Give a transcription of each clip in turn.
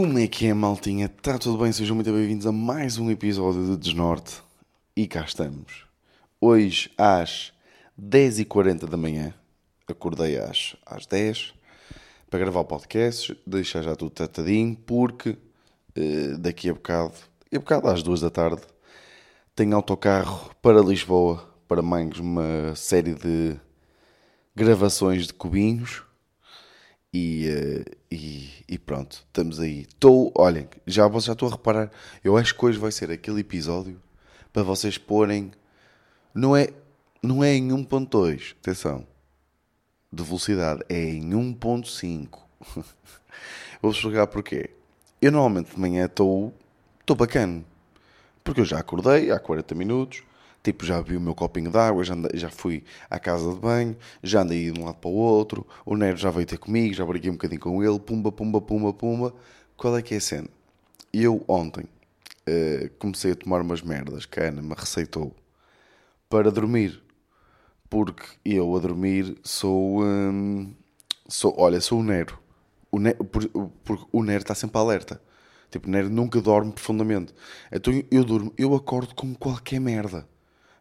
Como é que é, maltinha? Está tudo bem? Sejam muito bem-vindos a mais um episódio de Desnorte. E cá estamos. Hoje, às 10h40 da manhã, acordei às, às 10 para gravar o podcast, deixar já tudo tratadinho, porque eh, daqui a bocado, daqui a bocado às 2 da tarde, tenho autocarro para Lisboa, para mais uma série de gravações de cubinhos. E, eh, e, e pronto, estamos aí. Estou, olhem, já, já estou a reparar. Eu acho que hoje vai ser aquele episódio para vocês porem. Não é, não é em 1.2, atenção, de velocidade, é em 1.5. Vou-vos explicar porquê. Eu normalmente de manhã estou bacana. Porque eu já acordei há 40 minutos, tipo, já vi o meu copinho de água, já, andei- já fui à casa de banho, já andei de um lado para o outro, o Nero já veio ter comigo, já briguei um bocadinho com ele, pumba, pumba, pumba, pumba. Qual é que é a cena? Eu ontem eh, comecei a tomar umas merdas que a Ana me receitou para dormir. Porque eu a dormir sou. hum, sou olha, sou o Nero. O Nero por- porque o Nero está sempre alerta. Tipo, o Nero nunca dorme profundamente. Então eu durmo, eu acordo com qualquer merda.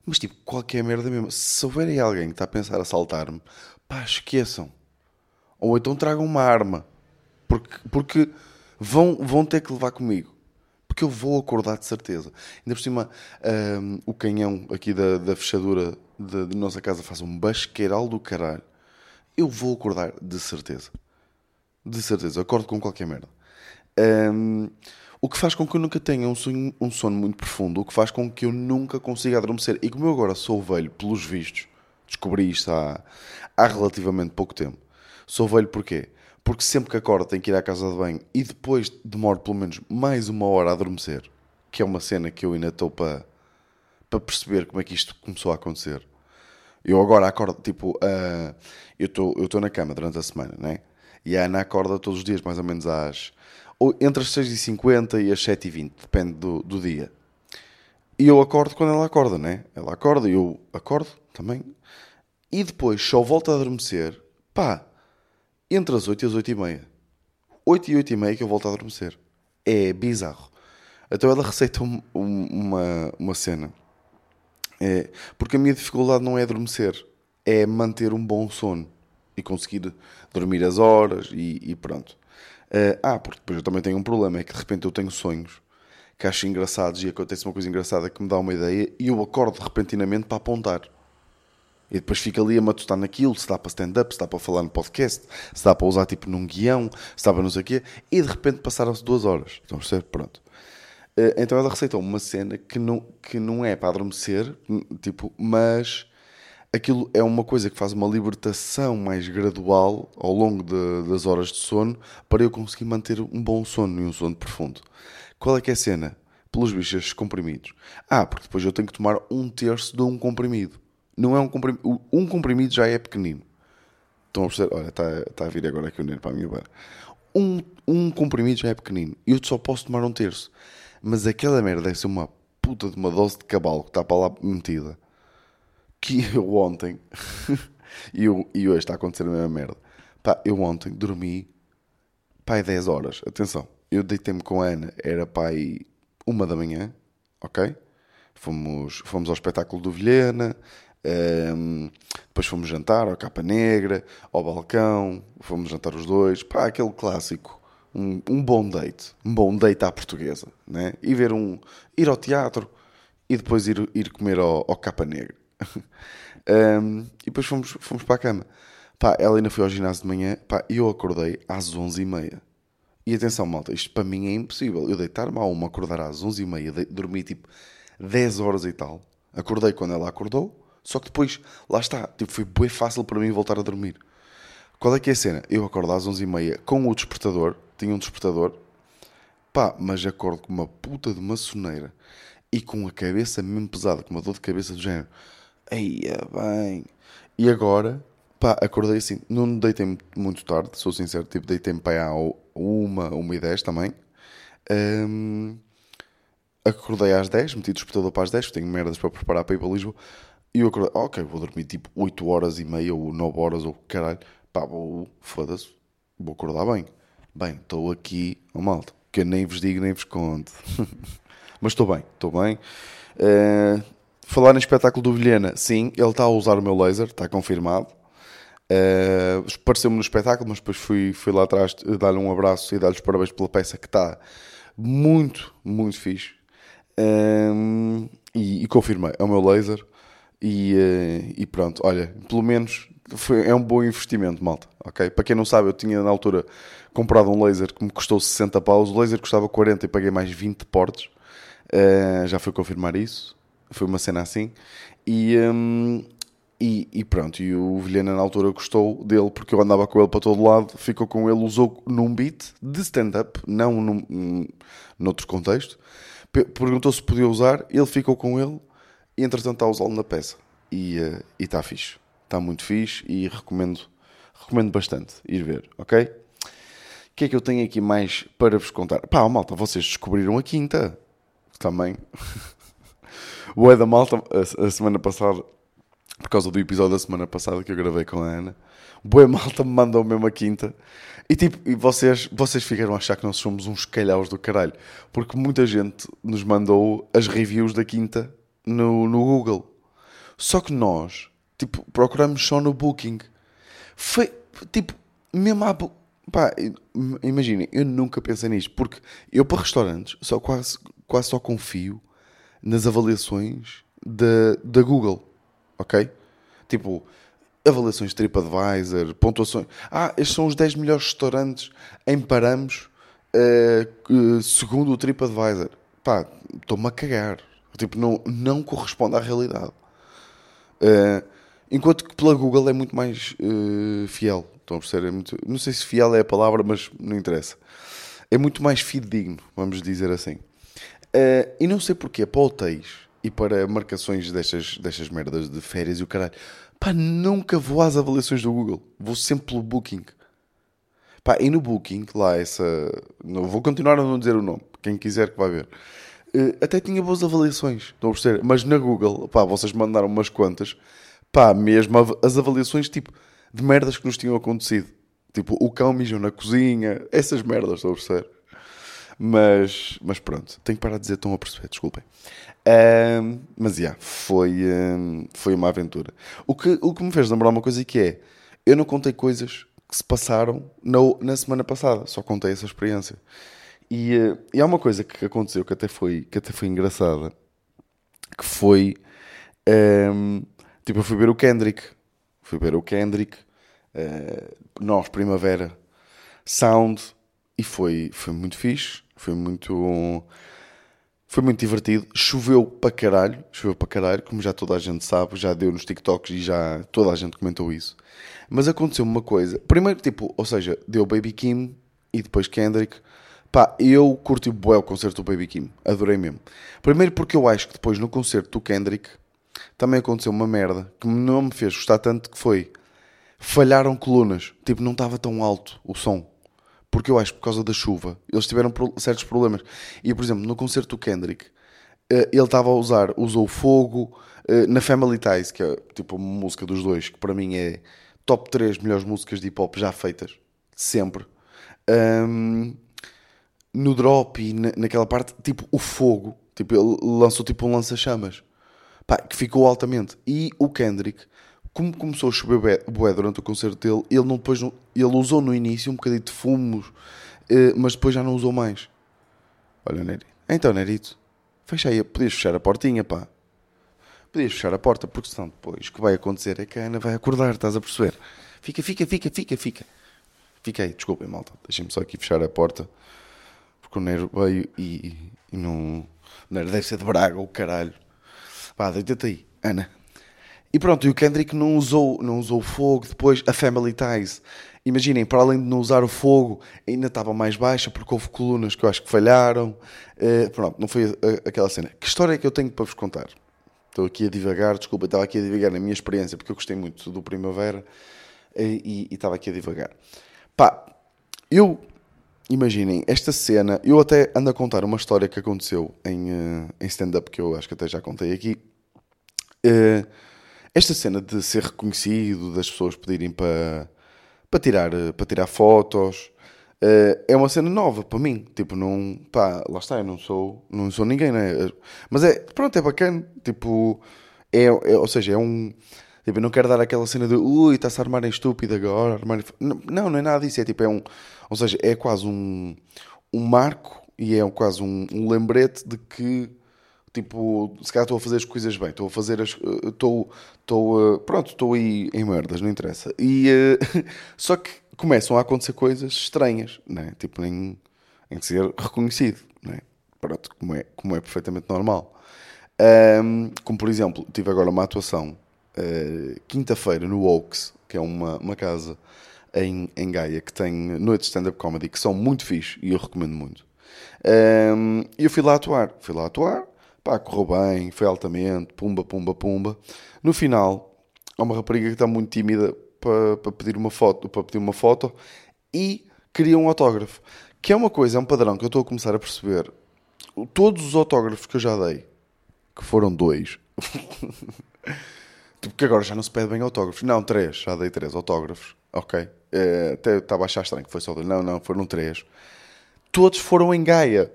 Mas tipo, qualquer merda mesmo. Se houver aí alguém que está a pensar assaltar-me, pá, esqueçam. Ou então tragam uma arma. Porque, porque vão, vão ter que levar comigo. Porque eu vou acordar de certeza. Ainda por cima, hum, o canhão aqui da, da fechadura da nossa casa faz um basqueiral do caralho. Eu vou acordar de certeza. De certeza. Acordo com qualquer merda. Hum, o que faz com que eu nunca tenha um sonho- um sono muito profundo. O que faz com que eu nunca consiga adormecer. E como eu agora sou velho, pelos vistos, descobri isto há, há relativamente pouco tempo. Sou velho porquê? Porque sempre que acordo tenho que ir à casa de banho e depois demoro pelo menos mais uma hora a adormecer. Que é uma cena que eu ainda estou para perceber como é que isto começou a acontecer. Eu agora acordo, tipo, estou eu estou na cama durante a semana, né? E a Ana acorda todos os dias, mais ou menos às. Entre as 6h50 e as 7h20, depende do, do dia. E eu acordo quando ela acorda, né? Ela acorda e eu acordo também. E depois só volto a adormecer, pá, entre as 8 e as 8 e meia. 8 e 8 e meia que eu volto a adormecer. É bizarro. Então ela receita um- um- uma, uma cena. É, porque a minha dificuldade não é adormecer, é manter um bom sono e conseguir dormir as horas e, e pronto. Eh, ah, porque depois eu também tenho um problema, é que de repente eu tenho sonhos que acho engraçados e acontece uma coisa engraçada que me dá uma ideia e eu acordo repentinamente para apontar. E depois fica ali a matutar naquilo, se dá para stand-up, se dá para falar no podcast, se dá para usar tipo num guião, se dá para não sei o quê, e de repente passaram-se duas horas. Então, percebe? Pronto. Eh, Então ela receitou uma cena que não, que não é para adormecer, n- tipo, mas aquilo é uma coisa que faz uma libertação mais gradual ao longo de- das horas de sono para eu conseguir manter um bom sono e um sono profundo. Qual é que é a cena? Pelos bichos estes comprimidos. Ah, porque depois eu tenho que tomar um terço de um comprimido. Não é um comprimido. Um comprimido já é pequenino. Estão a perceber? Olha, está, está a vir agora aqui o Nero para a minha beira. Um, um comprimido já é pequenino. Eu só posso tomar um terço. Mas aquela merda deve ser uma puta de uma dose de cabalo que está para lá metida. Que eu ontem. e, eu, e hoje está a acontecer a mesma merda. Pá, eu ontem dormi. Pai, 10 horas. Atenção. Eu deitei-me com a Ana. Era pai uma da manhã. Ok? Fomos, fomos ao espetáculo do Vilhena. ehm, depois fomos jantar ao Capa Negra, ao balcão, fomos jantar os dois, pá, aquele clássico, um, um bom date, um bom date à portuguesa, né? E ver um, ir ao teatro e depois ir, ir comer ao, ao Capa Negra. Ehm, e depois fomos, fomos para a cama. Pá, ela ainda foi ao ginásio de manhã, pá, eu acordei às 11h30. E atenção, malta, isto para mim é impossível. Eu deitar-me à uma, acordar às 11h30, de- dormi tipo 10 horas e tal. Acordei quando ela acordou, só que depois, lá está, tipo, foi bem fácil para mim voltar a dormir. Qual é que é a cena? Eu acordo às 11h30 com o despertador, tinha um despertador, pá, mas acordo com uma puta de uma soneira e com a cabeça mesmo pesada, com uma dor de cabeça do género. Eia, bem. E agora, pá, acordei assim, não deitei muito, tarde, sou sincero, tipo, deitei-me para aí uma, uma e dez também. Ahm, acordei às 10, meti o despertador para as 10, porque tenho merdas para preparar para ir para Lisboa. E eu acordei, ah, ok, vou dormir tipo 8 horas e meia ou 9 horas ou caralho. Pá, vou, foda-se, vou acordar bem. Bem, estou aqui, oh malta, que eu nem vos digo nem vos conto. Mas estou bem, estou bem. Uh, falar em espetáculo do Vilhena, sim, ele está a usar o meu laser, está confirmado. Uh, Pareceu-me no espetáculo, mas depois fui, fui lá atrás dar-lhe um abraço e dar-lhe os parabéns pela peça que está muito, muito fixe. Um, e, e, confirmei, é o meu laser. E, uh, e pronto, olha, pelo menos foi, é um bom investimento, malta. ok? Para quem não sabe, eu tinha na altura comprado um laser que me custou 60 paus. O laser custava 40 e paguei mais 20 portes. Já fui confirmar isso. Foi uma cena assim. E, um, e, e, pronto, e o Vilhena na altura gostou dele porque eu andava com ele para todo lado, ficou com ele, usou num beat de stand-up, não num, noutro contexto. Perguntou se podia usar, ele ficou com ele e entretanto está a usá-lo na peça. E uh, está fixe, está muito fixe e recomendo, recomendo bastante ir ver, ok? O que é que eu tenho aqui mais para vos contar? Pá, malta, vocês descobriram a quinta também. o é da malta, a, semana passada, por causa do episódio da semana passada que eu gravei com a Ana, boa malta me mandou mesmo a quinta. E tipo, e vocês, vocês ficaram a achar que nós somos uns calhaus do caralho. Porque muita gente nos mandou as reviews da quinta no, no Google. Só que nós, tipo, procuramos só no Booking. Foi, tipo, mesmo há... Pá, imaginem, eu nunca pensei nisto. Porque eu para restaurantes só quase quase só confio nas avaliações da, da Google, ok? Tipo, avaliações de TripAdvisor, pontuações. Ah, estes são os 10 melhores restaurantes em Paramos uh, segundo o TripAdvisor. Pá, estou-me a cagar. Tipo, não, não corresponde à realidade. Uh, enquanto que pela Google é muito mais uh, fiel. Estão a perceber? É muito, não sei se fiel é a palavra, mas não interessa. É muito mais fidedigno, vamos dizer assim. Uh, e não sei porquê, para hotéis e para marcações destas, destas merdas de férias e o caralho, pá, nunca vou às avaliações do Google. Vou sempre pelo Booking. Pá, e no Booking, lá essa. Não, vou continuar a não dizer o nome, quem quiser que vai ver. Uh, até tinha boas avaliações, estão a perceber? Mas na Google, pá, vocês mandaram umas quantas, pá, mesmo as avaliações tipo de merdas que nos tinham acontecido. Tipo, o cão mijou na cozinha, essas merdas, estão a perceber? Mas, mas pronto, tenho que parar de dizer, estão a perceber, desculpem. Um, mas, já, yeah, foi, um, foi uma aventura. O que, o que me fez lembrar uma coisa que é, eu não contei coisas que se passaram na, na semana passada, só contei essa experiência. E, uh, e há uma coisa que aconteceu que até foi, que até foi engraçada, que foi, um, tipo, eu fui ver o Kendrick, fui ver o Kendrick, uh, nós, Primavera, Sound, e foi, foi muito fixe. Foi muito. Foi muito divertido. Choveu para caralho. Choveu para caralho, como já toda a gente sabe. Já deu nos TikToks e já toda a gente comentou isso. Mas aconteceu uma coisa. Primeiro, tipo, ou seja, deu Baby Kim e depois Kendrick. Pá, eu curti bué o concerto do Baby Kim. Adorei mesmo. Primeiro porque eu acho que depois no concerto do Kendrick também aconteceu uma merda que não me fez gostar tanto que foi falharam colunas. Tipo, não estava tão alto o som porque eu acho que por causa da chuva eles tiveram certos problemas. E, por exemplo, no concerto do Kendrick, eh, ele estava a usar, usou fogo eh, na Family Ties, que é tipo uma música dos dois, que para mim é top 3 melhores músicas de hip hop já feitas, sempre. Um, no drop e naquela parte, tipo o fogo, tipo, ele lançou tipo um lança-chamas, que ficou altamente. E o Kendrick como começou a chover bué durante o concerto dele, ele não depois ele usou no início um bocadinho de fumos, eh, mas depois já não usou mais. Olha, Nerito. Então, Nerito, fecha aí, podias fechar a portinha, pá. Podias fechar a porta, porque senão depois o que vai acontecer é que a Ana vai acordar, estás a perceber? Fica, fica, fica, fica, fica. Fica aí, desculpem, malta. Deixem-me só aqui fechar a porta, porque o Nero veio e, e não. O Nero deve ser de Braga, o caralho. Pá, deita-te aí, Ana. E pronto, e o Kendrick não usou, não usou fogo, depois a Family Ties. Imaginem, para além de não usar o fogo, ainda estava mais baixa porque houve colunas que eu acho que falharam. Uh, pronto, não foi aquela cena. Que história é que eu tenho para vos contar? Estou aqui a divagar, desculpa, estava aqui a divagar na minha experiência porque eu gostei muito do Primavera eh, e, e estava aqui a divagar. Pá, eu, imaginem, esta cena, eu até ando a contar uma história que aconteceu em, uh, em stand-up que eu acho que até já contei aqui. Uh, esta cena de ser reconhecido, das pessoas pedirem para, para, tirar, para tirar fotos, Uh, é uma cena nova para mim. Tipo, não. Pá, lá está, eu não sou, não sou ninguém, né? Mas é, pronto, é bacana. Tipo, é, é ou seja, é um. Tipo, eu não quero dar aquela cena de ui, está-se a armar em estúpido agora. Armar... Não, não é nada disso. É tipo, é um. Ou seja, é quase um, um marco e é quase um, um lembrete de que tipo, se calhar estou a fazer as coisas bem, estou a fazer as. Estou. estou pronto, estou aí em merdas, não interessa. E, uh, só que começam a acontecer coisas estranhas, né? tipo, em, em ser reconhecido, né? pronto, como é, como é perfeitamente normal. Um, como por exemplo, tive agora uma atuação uh, quinta-feira no Oaks, que é uma, uma casa em, em Gaia que tem noites de stand-up comedy que são muito fixe e eu recomendo muito. Um, e eu fui lá atuar, fui lá atuar, pá, correu bem, foi altamente, pumba, pumba, pumba. No final, há uma rapariga que está muito tímida para, para pedir uma foto, para pedir uma foto e queria um autógrafo. Que é uma coisa, é um padrão que eu estou a começar a perceber. Todos os autógrafos que eu já dei, que foram dois, porque agora já não se pede bem autógrafos. Não, três, já dei três autógrafos, ok. É, até estava a achar estranho que foi só dois. Não, não, foram três. Todos foram em Gaia.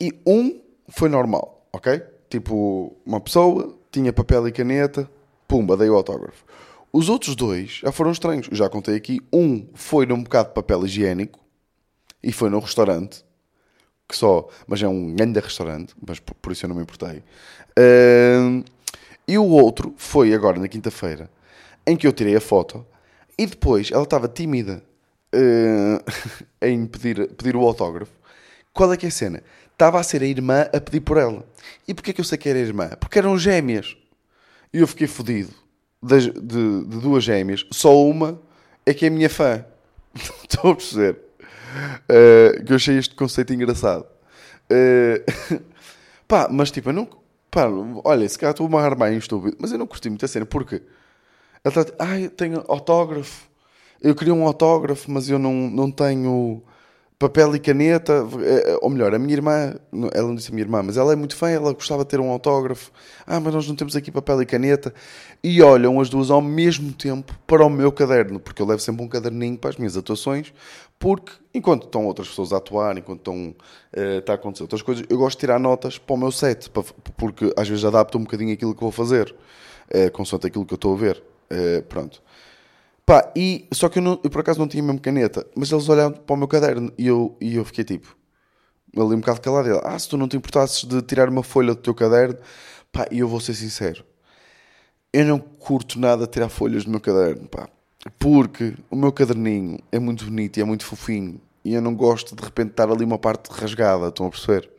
E um foi normal, ok? Tipo, uma pessoa tinha papel e caneta, pumba, dei o autógrafo. Os outros dois já foram estranhos. Já contei aqui. Um foi num bocado de papel higiênico e foi num restaurante. Que só, mas é um grande restaurante, mas por, por, isso eu não me importei. Uh, e o outro foi agora na quinta-feira, em que eu tirei a foto e depois ela estava tímida uh, em pedir, pedir o autógrafo. Qual é que é a cena? Estava a ser a irmã a pedir por ela. E porquê que eu sei que era a irmã? Porque eram gêmeas. E eu fiquei fodido de, de, de, duas gêmeas, só uma é que é minha fã. Estou a perceber. Uh, que eu achei este conceito engraçado. Uh, pá, mas tipo, eu não. Pá, olha, se calhar estou a armar em estúpido, mas eu não curti muito a cena, porque ela está. Ai, eu tenho autógrafo. Eu queria um autógrafo, mas eu não, não tenho papel e caneta, eh, ou melhor, a minha irmã, ela não disse a minha irmã, mas ela é muito fã, ela gostava de ter um autógrafo. Ah, mas nós não temos aqui papel e caneta. E olham as duas ao mesmo tempo para o meu caderno, porque eu levo sempre um caderninho para as minhas atuações, porque enquanto estão outras pessoas a atuar, enquanto estão, uh, está a acontecer outras coisas, eu gosto de tirar notas para o meu set, para, porque às vezes adapto um bocadinho aquilo que vou fazer, uh, consoante aquilo que eu estou a ver. Uh, pronto. Pá, e, só que eu, não, eu por acaso não tinha mesmo caneta, mas eles olharam para o meu caderno e eu, e eu fiquei tipo, ali um bocado calado. Ele, ah, se tu não te importasses de tirar uma folha do teu caderno, pá, e eu vou ser sincero, eu não curto nada tirar folhas do meu caderno, pá, porque o meu caderninho é muito bonito e é muito fofinho e eu não gosto de repente estar ali uma parte rasgada, estão a perceber?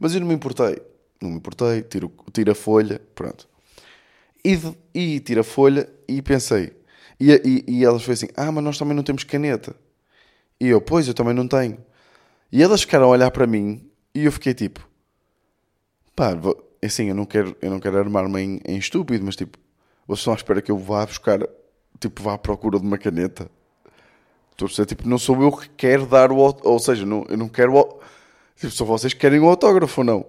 Mas eu não me importei, não me importei, tiro, tiro a folha, pronto. E, e tiro a folha e pensei, e, e, e elas foi assim: Ah, mas nós também não temos caneta. E eu, pois, eu também não tenho. E elas ficaram a olhar para mim e eu fiquei tipo: Pá, assim, eu não quero, eu não quero armar-me em, em, estúpido, mas tipo, vocês estão à espera que eu vá buscar, tipo, vá à procura de uma caneta. Estou a dizer, tipo, não sou eu que quero dar o. Ou seja, não, eu não quero. O, tipo, só vocês que querem o autógrafo ou não.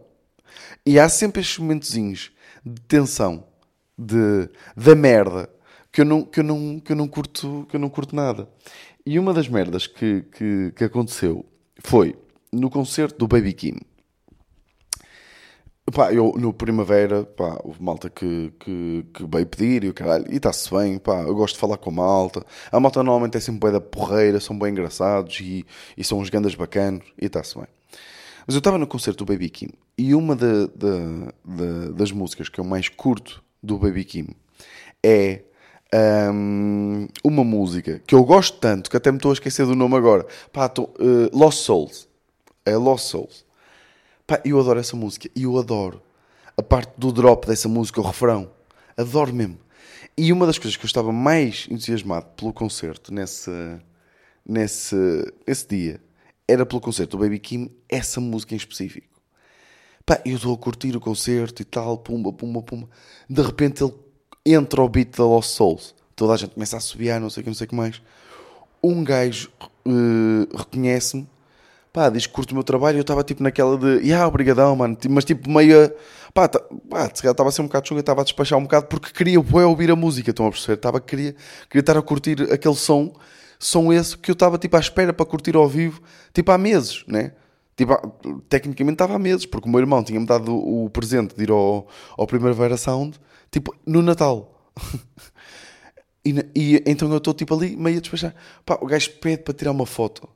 E há sempre estes momentozinhos de tensão, de, da merda, que eu não, que eu não, que eu não, curto, que eu não curto nada. E uma das merdas que, que, que aconteceu foi no concerto do Baby Kim. Pá, eu no Primavera, pá, houve malta que, que, que veio pedir e o caralho, e está-se bem, pá, eu gosto de falar com a malta. A malta normalmente é sempre bem da porreira, são bem engraçados e, e são uns gandas bacanos, e está-se bem. Mas eu estava no concerto do Baby Kim e uma de, de, de, das músicas que eu mais curto do Baby Kim é um, uma música que eu gosto tanto que até me estou a esquecer do nome agora. Pá, tô, uh, Lost Souls. É Lost Souls. Pá, eu adoro essa música. E eu adoro a parte do drop dessa música, o refrão. Adoro mesmo. E uma das coisas que eu estava mais entusiasmado pelo concerto nesse, nesse, nesse dia era pelo concerto do Baby Kim, essa música em específico. Pá, eu estou a curtir o concerto e tal, pumba, pumba, pumba. De repente ele entra o beat da Lost Souls. Toda a gente começa a subir, não sei o que, não sei o que mais. Um gajo uh, reconhece-me, pá, diz que curte o meu trabalho. Eu estava tipo naquela de, ah, obrigadão, mano. Tipo, mas tipo meio, pá, tá, pá estava a ser um bocado chunga, estava a despachar um bocado porque queria ouvir a música. Estão a perceber? Estava, queria, queria estar a curtir aquele som são esses que eu estava tipo à espera para curtir ao vivo, tipo há meses, né? Tipo, tecnicamente estava há meses, porque o meu irmão tinha-me dado o presente de ir ao, ao Primavera Sound, tipo, no Natal. e, e, então eu estou tipo ali, meio a despachar. Pá, o gajo pede para tirar uma foto.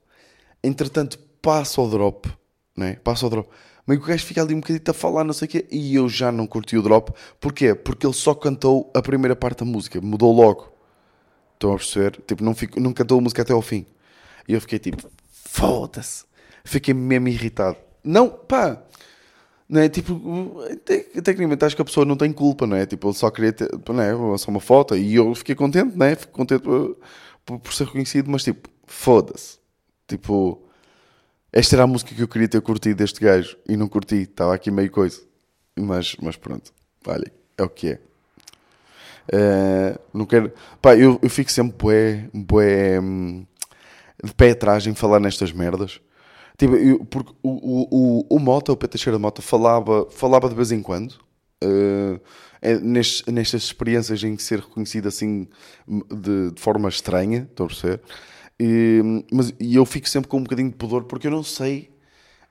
Entretanto, passa o drop, né? Passa o drop. Meio que o gajo fica ali um bocadinho a falar, não sei o quê, e eu já não curti o drop. Porquê? Porque ele só cantou a primeira parte da música, mudou logo. Estão a perceber? Tipo, não, fico, não cantou a música até ao fim. E eu fiquei tipo, foda-se fiquei mesmo irritado. Não, pá, não é? Tipo, tecnicamente acho que a pessoa não tem culpa, não é? Tipo, só queria ter, não é? Só uma foto e eu fiquei contente, não é? Fiquei contente por, por, por ser reconhecido, mas tipo, foda-se. Tipo, esta era a música que eu queria ter curtido deste gajo e não curti, estava aqui meio coisa. Mas, mas pronto, olha, é o que é. Uh, não quero. Pá, eu, eu fico sempre bué, bué, hum, de pé atrás em falar nestas merdas. Tipo, eu, porque o, o, o, o Mota, o Pedro Mota, falava, falava de vez em quando. Uh, é nestes, nestas experiências em que ser reconhecido assim de, de forma estranha, estou a perceber? E, mas, e eu fico sempre com um bocadinho de pudor porque eu não sei.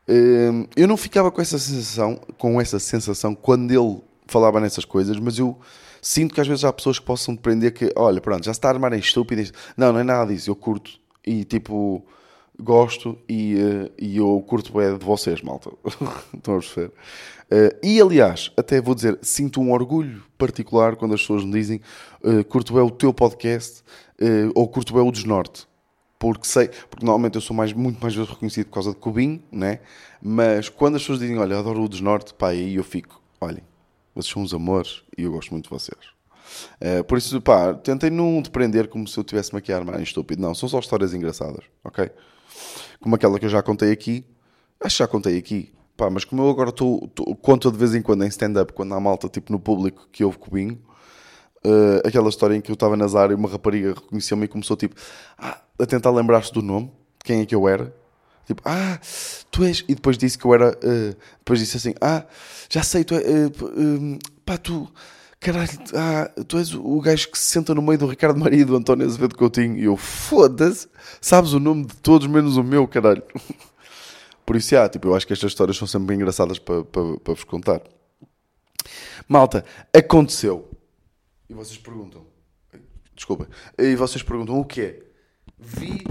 Uh, eu não ficava com essa sensação, com essa sensação quando ele falava nessas coisas, mas eu sinto que às vezes há pessoas que possam depender que, olha, pronto, já se está a armar em estúpido. Não, não é nada disso, eu curto. E tipo, gosto e, uh, e eu curto bem de vocês, malta. Estão a perceber? Uh, e aliás, até vou dizer, sinto um orgulho particular quando as pessoas me dizem uh, curto bem o teu podcast ou curto bem o Desnorte. Porque sei, porque normalmente eu sou mais, muito mais vezes reconhecido por causa de Cubinho, né? Mas quando as pessoas dizem, olha, adoro o Desnorte, pá, aí eu fico, olhem, vocês são uns amores e eu gosto muito de vocês. Uh, por isso, pá, tentei não depender como se eu a armar em estúpido. Não, são só histórias engraçadas, ok? como aquela que eu já contei aqui. Acho que já contei aqui. Pá, mas como eu agora estou, conto de vez em quando em stand-up, quando há malta tipo no público que ouve cubinho, uh, aquela história em que eu estava nas áreas e uma rapariga reconheceu-me e começou tipo ah, a tentar lembrar-se do nome, de quem é que eu era. Tipo, ah, tu és. E depois disse que eu era. Uh, depois disse assim, ah, já sei, tu é. Uh, pá, tu caralho, ah, tu és o gajo que se senta no meio do Ricardo Maria e do António Azevedo Coutinho. E eu, foda-se, sabes o nome de todos menos o meu, caralho. Por isso, ah, tipo, eu acho que estas histórias são sempre engraçadas para, para, para vos contar. Malta, aconteceu. E vocês perguntam, desculpa, e vocês perguntam o que é? Vi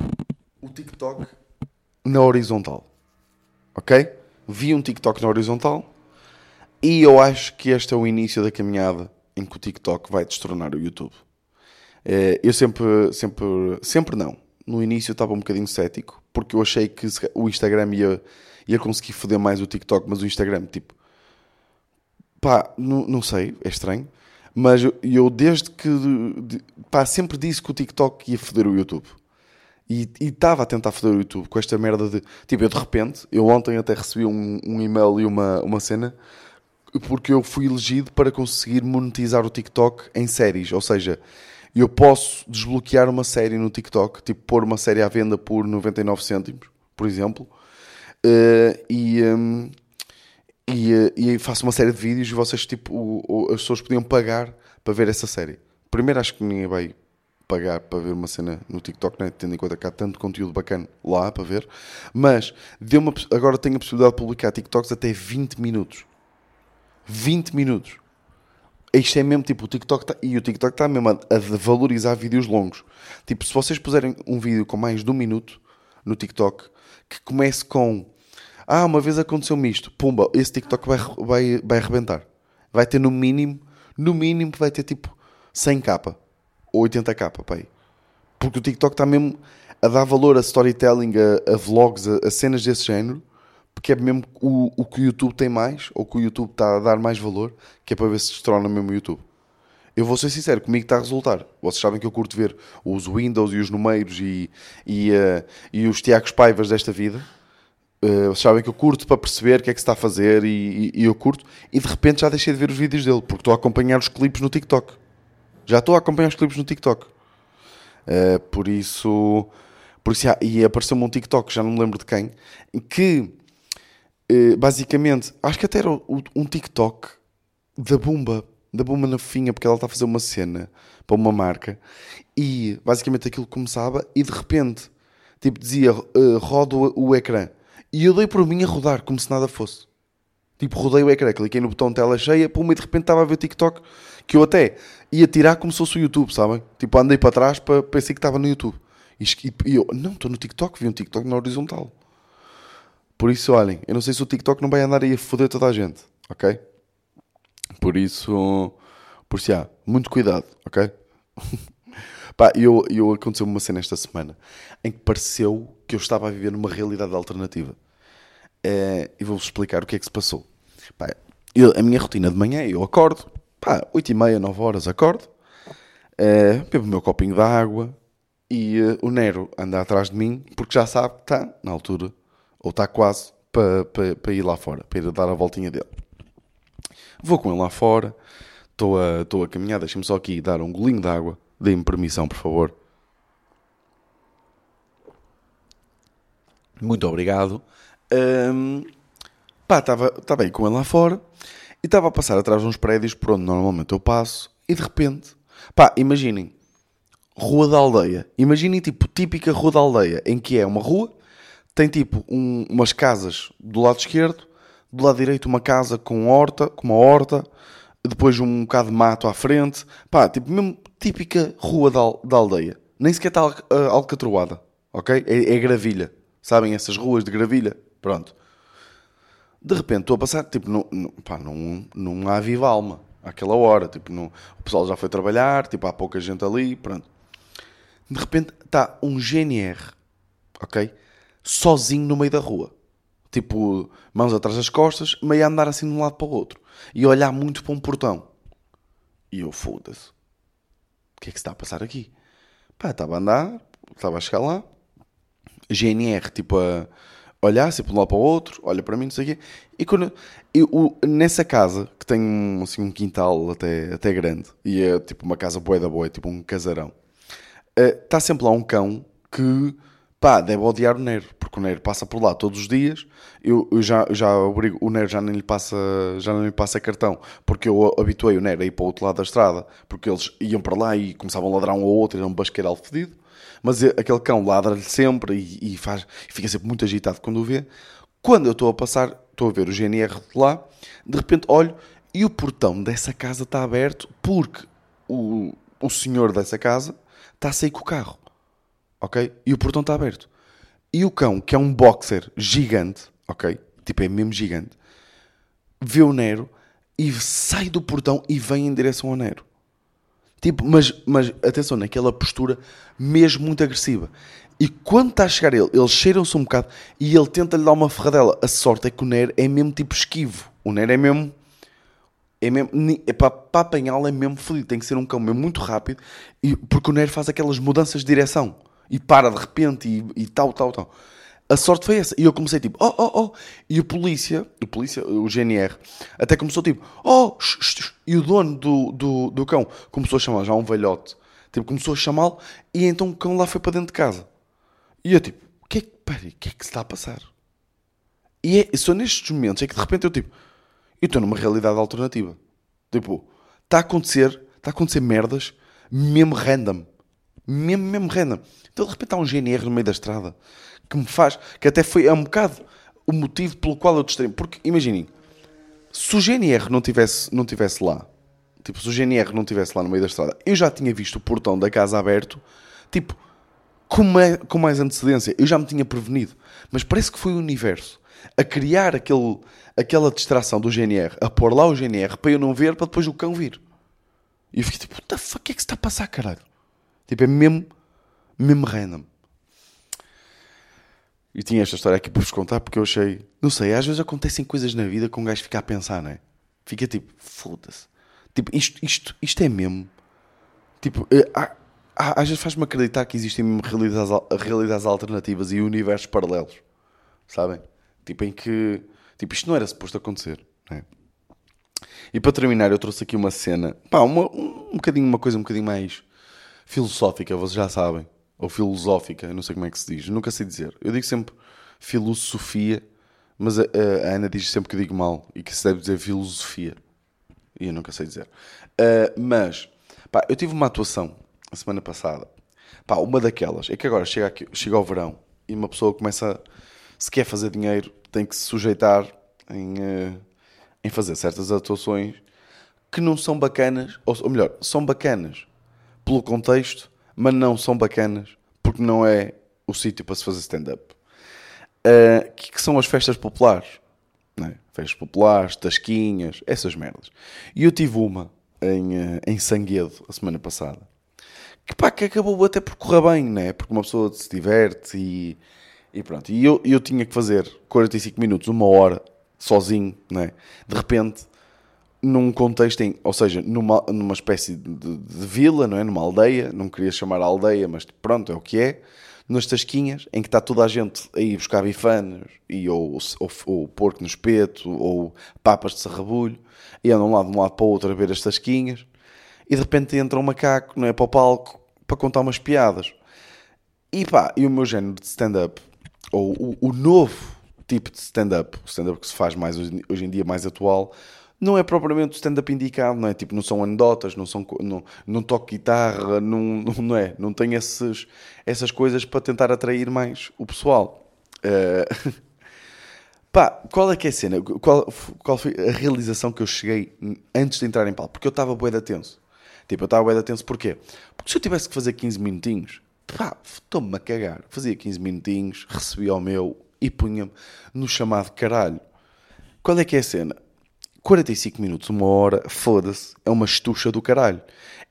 o TikTok na horizontal. Ok? Vi um TikTok na horizontal e eu acho que este é o início da caminhada em que o TikTok vai destronar o YouTube. Eh, eu sempre, sempre, sempre não. No início eu estava um bocadinho cético, porque eu achei que o Instagram ia, ia conseguir foder mais o TikTok, mas o Instagram, tipo, pá, não, não sei, é estranho. Mas eu, desde que, pá, sempre disse que o TikTok ia foder o YouTube. E estava a tentar foder o YouTube com esta merda de. Tipo, eu de repente, eu ontem até recebi um, um e-mail e uma, uma cena porque eu fui elegido para conseguir monetizar o TikTok em séries. Ou seja, eu posso desbloquear uma série no TikTok, tipo pôr uma série à venda por 99 cêntimos, por exemplo, uh, e, um, e, uh, e, faço uma série de vídeos e vocês, tipo, o, o, as pessoas podiam pagar para ver essa série. Primeiro, acho que ninguém vai pagar para ver uma cena no TikTok, né? tendo em conta que há tanto conteúdo bacana lá para ver, mas deu uma, agora tenho a possibilidade de publicar TikToks até 20 minutos. 20 minutos. Isto é mesmo tipo o TikTok tá, e o TikTok está mesmo a, a valorizar vídeos longos. Tipo, se vocês puserem um vídeo com mais de um minuto no TikTok que comece com Ah, uma vez aconteceu-me isto, pumba, esse TikTok vai, vai, vai arrebentar. Vai ter no mínimo, no mínimo vai ter tipo 100k ou 80k, pai. Porque o TikTok está mesmo a dar valor a storytelling, a, a vlogs, a, a cenas desse género porque é mesmo o, o que o YouTube tem mais, ou que o YouTube está a dar mais valor, que é para ver se destrona mesmo o YouTube. Eu vou ser sincero, comigo está a resultar. Vocês sabem que eu curto ver os Windows e os numeiros e, e, uh, e os Tiagos Paivas desta vida. Uh, vocês sabem que eu curto para perceber o que é que se está a fazer e, e, e, eu curto. E de repente já deixei de ver os vídeos dele, porque estou a acompanhar os clipes no TikTok. Já estou a acompanhar os clipes no TikTok. Uh, por isso... Por isso, e apareceu-me um TikTok, já não me lembro de quem, que eh, basicamente, acho que até era um TikTok da Bumba. da bomba na fofinha porque ela está a fazer uma cena para uma marca e basicamente aquilo começava e de repente tipo dizia uh, roda o, o ecrã e eu dei por mim a rodar como se nada fosse. Tipo, rodei o ecrã, cliquei no botão tela cheia, pum, e de repente estava a ver o TikTok que eu até ia tirar como se fosse o YouTube, sabem? Tipo, andei para trás para pensei que estava no YouTube. E eu, não, estou no TikTok, vi um TikTok na horizontal. Por isso, olhem, eu não sei se o TikTok não vai andar aí a foder toda a gente, ok? Por isso, por isso, há, muito cuidado, ok? Pá, eu, eu aconteceu uma cena esta semana em que pareceu que eu estava a viver numa realidade alternativa. É, e vou-vos explicar o que é que se passou. Pá, eu, a minha rotina de manhã, eu acordo, pá, 8 e meia, 9 horas acordo, é, bebo o meu copinho de água e uh, o Nero anda atrás de mim porque já sabe que está na altura, ou está quase, para, para, para ir lá fora, para ir dar a voltinha dele. Vou com ele lá fora, estou a, estou a caminhar, deixa-me só aqui dar um golinho de água Deem-me permissão, por favor. Muito obrigado. Um, pá, estava aí com ele lá fora e estava a passar atrás de uns prédios por onde normalmente eu passo e de repente, pá, imaginem, rua da aldeia. Imaginem, tipo, típica rua da aldeia, em que é uma rua, tem tipo um, umas casas do lado esquerdo, do lado direito uma casa com horta, com uma horta, depois um bocado de mato à frente, pá, tipo, mesmo típica rua da, da aldeia. Nem sequer está uh, alcatroada, ok? É, é, gravilha. Sabem essas ruas de gravilha? Pronto. De repente estou a passar, tipo, não, não, pá, não, não há viva alma àquela hora. Tipo, o pessoal já foi trabalhar, tipo, há pouca gente ali, pronto. De repente está um GNR, ok? Sozinho no meio da rua. Tipo, mãos atrás das costas, meio a andar assim de um lado para o outro. E olhar muito para um portão. E eu, foda-se o que é que se está a passar aqui? Pá, estava a andar, estava a chegar lá, GNR, tipo, a olhar, assim, para um lado para o outro, olha para mim, não sei o quê. E quando, eu, nessa casa, que tem assim, um quintal até, até grande, e é tipo uma casa boa da boa, tipo um casarão, está uh, sempre lá um cão que pá, deve odiar o Nero, porque o Nero passa por lá todos os dias. Eu, eu já, já obrigo, o Nero já nem lhe passa, já não lhe passa cartão, porque eu habituei o Nero a ir para o outro lado da estrada, porque eles iam para lá e começavam a ladrar um ao outro, era um basqueiro fedido. Mas aquele cão ladra-lhe sempre e, e, faz, e fica sempre muito agitado quando o vê. Quando eu estou a passar, estou a ver o GNR de lá, de repente olho e o portão dessa casa está aberto porque o, o senhor dessa casa está a sair com o carro ok? E o portão está aberto. E o cão, que é um boxer gigante, ok? Tipo, é mesmo gigante, vê o Nero e sai do portão e vem em direção ao Nero. Tipo, mas, mas atenção, naquela postura mesmo muito agressiva. E quando está a chegar ele, eles cheiram-se um bocado e ele tenta-lhe dar uma ferradela. A sorte é que o Nero é mesmo tipo esquivo. O Nero é mesmo. É mesmo. É para, para apanhá-lo é mesmo fodido. Tem que ser um cão mesmo muito rápido. E, porque o Nero faz aquelas mudanças de direção e para de repente e, e tal, tal, tal. A sorte foi essa. E eu comecei tipo, oh, oh, oh. E o polícia, o polícia, o GNR, até começou tipo, oh, sh, sh. e o dono do, do, do cão começou a chamar, já um velhote, tipo, começou a chamá-lo e então o cão lá foi para dentro de casa. E eu tipo, o que é que, peraí, o que é que se está a passar? E é, só nestes momentos é que de repente eu tipo, eu estou numa realidade alternativa. Tipo, está a acontecer, está a acontecer merdas mesmo random. Mesmo, mesmo random. Então de repente há um GNR no meio da estrada que me faz, que até foi é um bocado o motivo pelo qual eu distraí. Porque imaginem, se o GNR não tivesse, não tivesse lá, tipo, se o GNR não tivesse lá no meio da estrada, eu já tinha visto o portão da casa aberto, tipo, com, é, com mais antecedência, eu já me tinha prevenido. Mas parece que foi o universo a criar aquele, aquela distração do GNR, a pôr lá o GNR para eu não ver, para depois o cão vir. E eu fiquei tipo, what the fuck, é que se está a passar, caralho? Tipo, é mesmo mesmo random. E tinha esta história aqui para vos contar porque eu achei. Não sei, às vezes acontecem coisas na vida que um gajo fica a pensar, não é? Fica tipo, foda-se. Tipo, isto, isto, isto é mesmo. Tipo, é, há, há, às vezes faz-me acreditar que existem mesmo realidades, realidades alternativas e universos paralelos. Sabem? Tipo, em que. Tipo, isto não era suposto acontecer, não é? E para terminar, eu trouxe aqui uma cena. Pá, uma, um, um bocadinho, uma coisa um bocadinho mais filosófica, vocês já sabem ou filosófica, não sei como é que se diz, nunca sei dizer. Eu digo sempre filosofia, mas a, a Ana diz sempre que eu digo mal e que se deve dizer filosofia. e eu nunca sei dizer. Uh, mas, pá, eu tive uma atuação a semana passada. Pá, uma daquelas é que agora chega, aqui, chega ao verão e uma pessoa começa, se quer fazer dinheiro, tem que se sujeitar em, uh, em fazer certas atuações que não são bacanas, ou, ou melhor, são bacanas pelo contexto, mas não são bacanas porque não é o sítio para se fazer stand-up. Uh, que, que são as festas populares. Né? Festas populares, tasquinhas, essas merdas. E eu tive uma em, uh, em Sanguedo a semana passada. Que pá, que acabou até por correr bem, né? Porque uma pessoa se diverte e, e pronto. E eu, eu tinha que fazer 45 minutos, uma hora, sozinho, né? De repente, num contexto, em, ou seja, numa, numa espécie de, de, vila, não é? Numa aldeia, não queria chamar aldeia, mas pronto, é o que é nas tasquinhas, em que está toda a gente a ir buscar bifanos, e, ou, ou, ou porco no espeto, ou papas de sarrabulho, e andam lá de um lado para o outro a ver as tasquinhas, e de repente entra um macaco, não é, para o palco, para contar umas piadas. E pá, e o meu género de stand-up, ou o, o, novo tipo de stand-up, o stand-up que se faz mais hoje, hoje em dia, mais atual, não é propriamente stand-up indicado, não é? Tipo, não são anedotas, não, são, não, não toco guitarra, não, não é? Não tem esses, essas coisas para tentar atrair mais o pessoal. Uh... Pá, qual é que é a cena? Qual, qual foi a realização que eu cheguei antes de entrar em palco? Porque eu estava bué de tenso. Tipo, eu estava bué de tenso porquê? Porque se eu tivesse que fazer 15 minutinhos, pá, estou-me a cagar. Fazia 15 minutinhos, recebia o meu e punha-me no chamado caralho. Qual é que é a cena? 45 minutos, uma hora, foda-se, é uma estucha do caralho.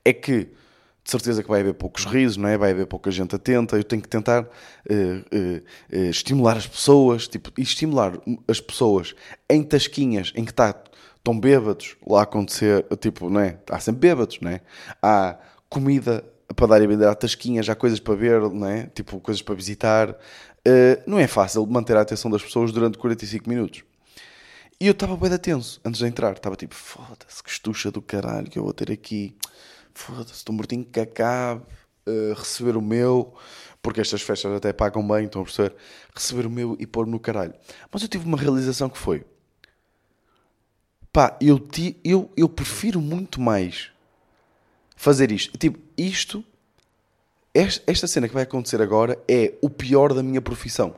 É que, de certeza que vai haver poucos risos, não é? Vai haver pouca gente atenta, eu tenho que tentar uh, uh, uh, estimular as pessoas, tipo, e estimular as pessoas em tasquinhas em que estão bêbados lá acontecer, tipo, não é? Há sempre bêbados, não é? Há comida para dar e vender, há tasquinhas, há coisas para ver, não é? Tipo, coisas para visitar. não é fácil manter a atenção das pessoas durante 45 minutos. E eu estava bem tenso antes de entrar. Estava tipo, foda-se, que estucha do caralho que eu vou ter aqui. Foda-se, estou mortinho que acabe. Uh, receber o meu, porque estas festas até pagam bem, estão a perceber? Receber o meu e pôr-me no caralho. Mas eu tive uma realização que foi: pá, eu, ti, eu, eu prefiro muito mais fazer isto. Tipo, isto, esta cena que vai acontecer agora é o pior da minha profissão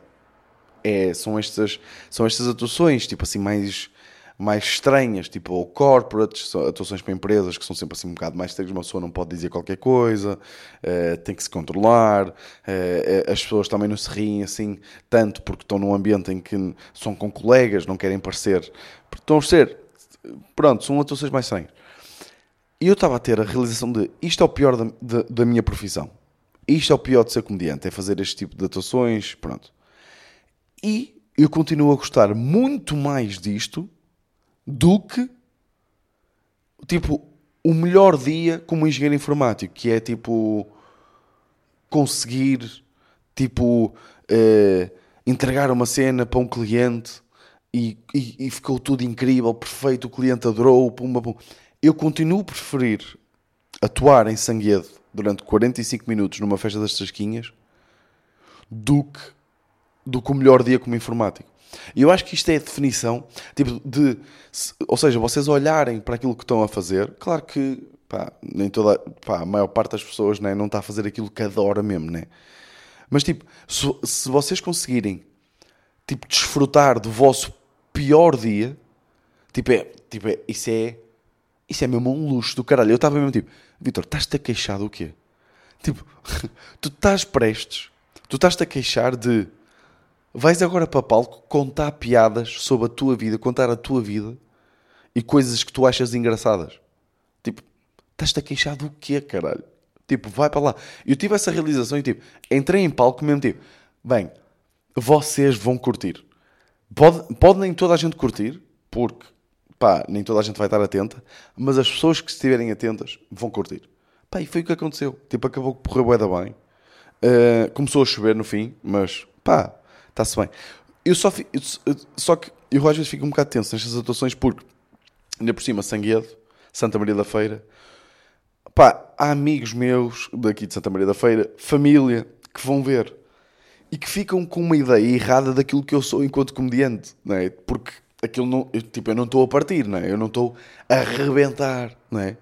é, são, estas, são estas atuações, tipo assim, mais, mais estranhas, tipo ou corporates, atuações para empresas que são sempre assim um bocado mais estranhas, uma pessoa não pode dizer qualquer coisa, uh, tem que se controlar, uh, as pessoas também não se riem assim tanto porque estão num ambiente em que são com colegas, não querem parecer, estão a ser, pronto, são atuações mais estranhas. E eu estava a ter a realização de isto é o pior da, da, da minha profissão. Isto é o pior de ser comediante, é fazer este tipo de atuações, pronto. E eu continuo a gostar muito mais disto do que tipo o melhor dia como engenheiro informático, que é tipo conseguir tipo uh, entregar uma cena para um cliente e, e, e, ficou tudo incrível, perfeito, o cliente adorou, pumba, pum. Eu continuo a preferir atuar em Sanguedo durante 45 minutos numa festa das Trasquinhas do que do que o melhor dia como informático. E eu acho que isto é a definição, tipo, de. Ou seja, vocês olharem para aquilo que estão a fazer, claro que pá, nem toda, pá, a maior parte das pessoas né, não está a fazer aquilo que adora mesmo, né? Mas tipo, se, se vocês conseguirem tipo, desfrutar do vosso pior dia, tipo, é, tipo é, isso é isso é mesmo um luxo do caralho. Eu estava mesmo tipo, Vitor, estás-te a queixar do quê? Tipo, tu estás prestes, tu estás-te a queixar de Vais agora para palco contar piadas sobre a tua vida, contar a tua vida e coisas que tu achas engraçadas. Tipo, estás-te a queixar do quê, caralho? Tipo, vai para lá. Eu tive essa realização e tipo, entrei em palco mesmo tipo, bem, vocês vão curtir. Pode, pode nem toda a gente curtir, porque, pá, nem toda a gente vai estar atenta, mas as pessoas que estiverem atentas vão curtir. Pá, e foi o que aconteceu. Tipo, acabou por correr bué da bem. Uh, começou a chover no fim, mas, pá, está-se bem. Eu só, só que eu às vezes fico um bocado tenso nestas atuações porque, ainda por cima, Sanguedo, Santa Maria da Feira, pá, há amigos meus daqui de Santa Maria da Feira, família, que vão ver e que ficam com uma ideia errada daquilo que eu sou enquanto comediante, não é? Porque aquilo não, tipo, eu não estou a partir, não é? Eu não estou a arrebentar, não é?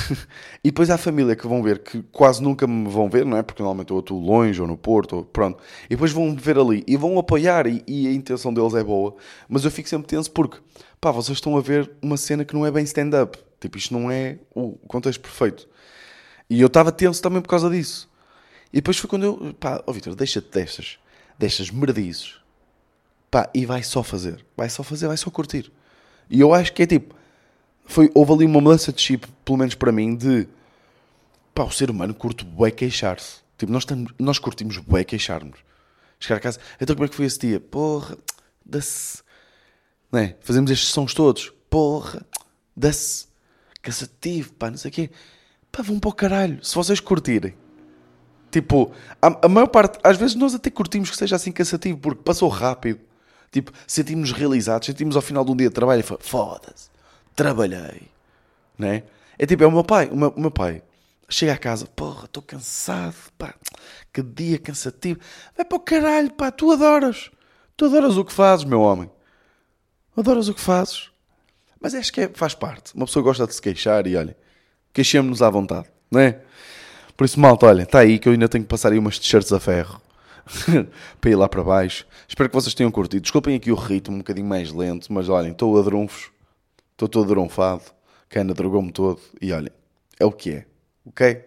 e depois há a família que vão ver, que quase nunca me vão ver, não é? Porque normalmente eu estou longe ou no Porto, ou, pronto. E depois vão ver ali e vão apoiar e, e, a intenção deles é boa. Mas eu fico sempre tenso porque, pá, vocês estão a ver uma cena que não é bem stand-up. Tipo, isto não é o contexto perfeito. E eu estava tenso também por causa disso. E depois foi quando eu, pá, ó oh, Vitor, deixa-te destas, destas merdizes. Pá, e vai só fazer. Vai só fazer, vai só curtir. E eu acho que é tipo foi, houve ali uma mudança de chip, pelo menos para mim, de pá, o ser humano curte bué queixar-se. Tipo, nós, estamos, nós curtimos bué queixar-nos. Chegar a casa, então como é que foi esse dia? Porra, da-se. É? Fazemos estes sons todos. Porra, da-se. Cansativo, pá, não sei o quê. Pá, vão para o caralho. Se vocês curtirem. Tipo, a, a maior parte, às vezes nós até curtimos que seja assim cansativo, porque passou rápido. Tipo, sentimos-nos realizados, sentimos ao final de um dia de trabalho e foda-se trabalhei, né? É tipo, é o meu pai, o meu, o meu pai chega a casa, porra, estou cansado, pá, que dia cansativo. Vai para o caralho, pá, tu adoras. Tu adoras o que fazes, meu homem. Adoras o que fazes. Mas acho que é, faz parte. Uma pessoa gosta de se queixar e olha, queixemos-nos à vontade, não é? Por isso, malta, olha, está aí que eu ainda tenho que passar aí umas t-shirts a ferro para ir lá para baixo. Espero que vocês tenham curtido. Desculpem aqui o ritmo um bocadinho mais lento, mas olhem, estou a drunfos. Estou todo dronfado. Cana drogou-me todo. E olhem, é o que é. Ok?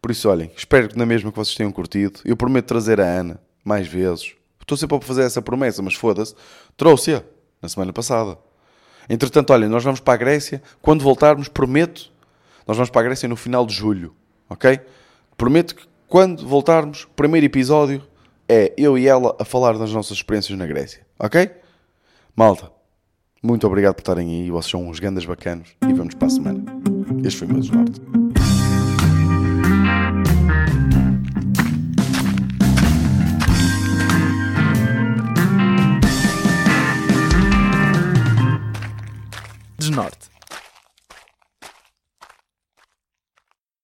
Por isso, olhem, espero que na mesma que vocês tenham curtido. Eu prometo trazer a Ana mais vezes. Estou sempre a fazer essa promessa, mas foda-se. Trouxe-a na semana passada. Entretanto, olhem, nós vamos para a Grécia. Quando voltarmos, prometo, nós vamos para a Grécia no final de julho. Ok? Prometo que quando voltarmos, primeiro episódio é eu e ela a falar das nossas experiências na Grécia. Ok? Malta, muito obrigado por estarem aí. Vocês são uns grandes bacanos. E vamos para a semana. Este foi o meu desnorte. Desnorte.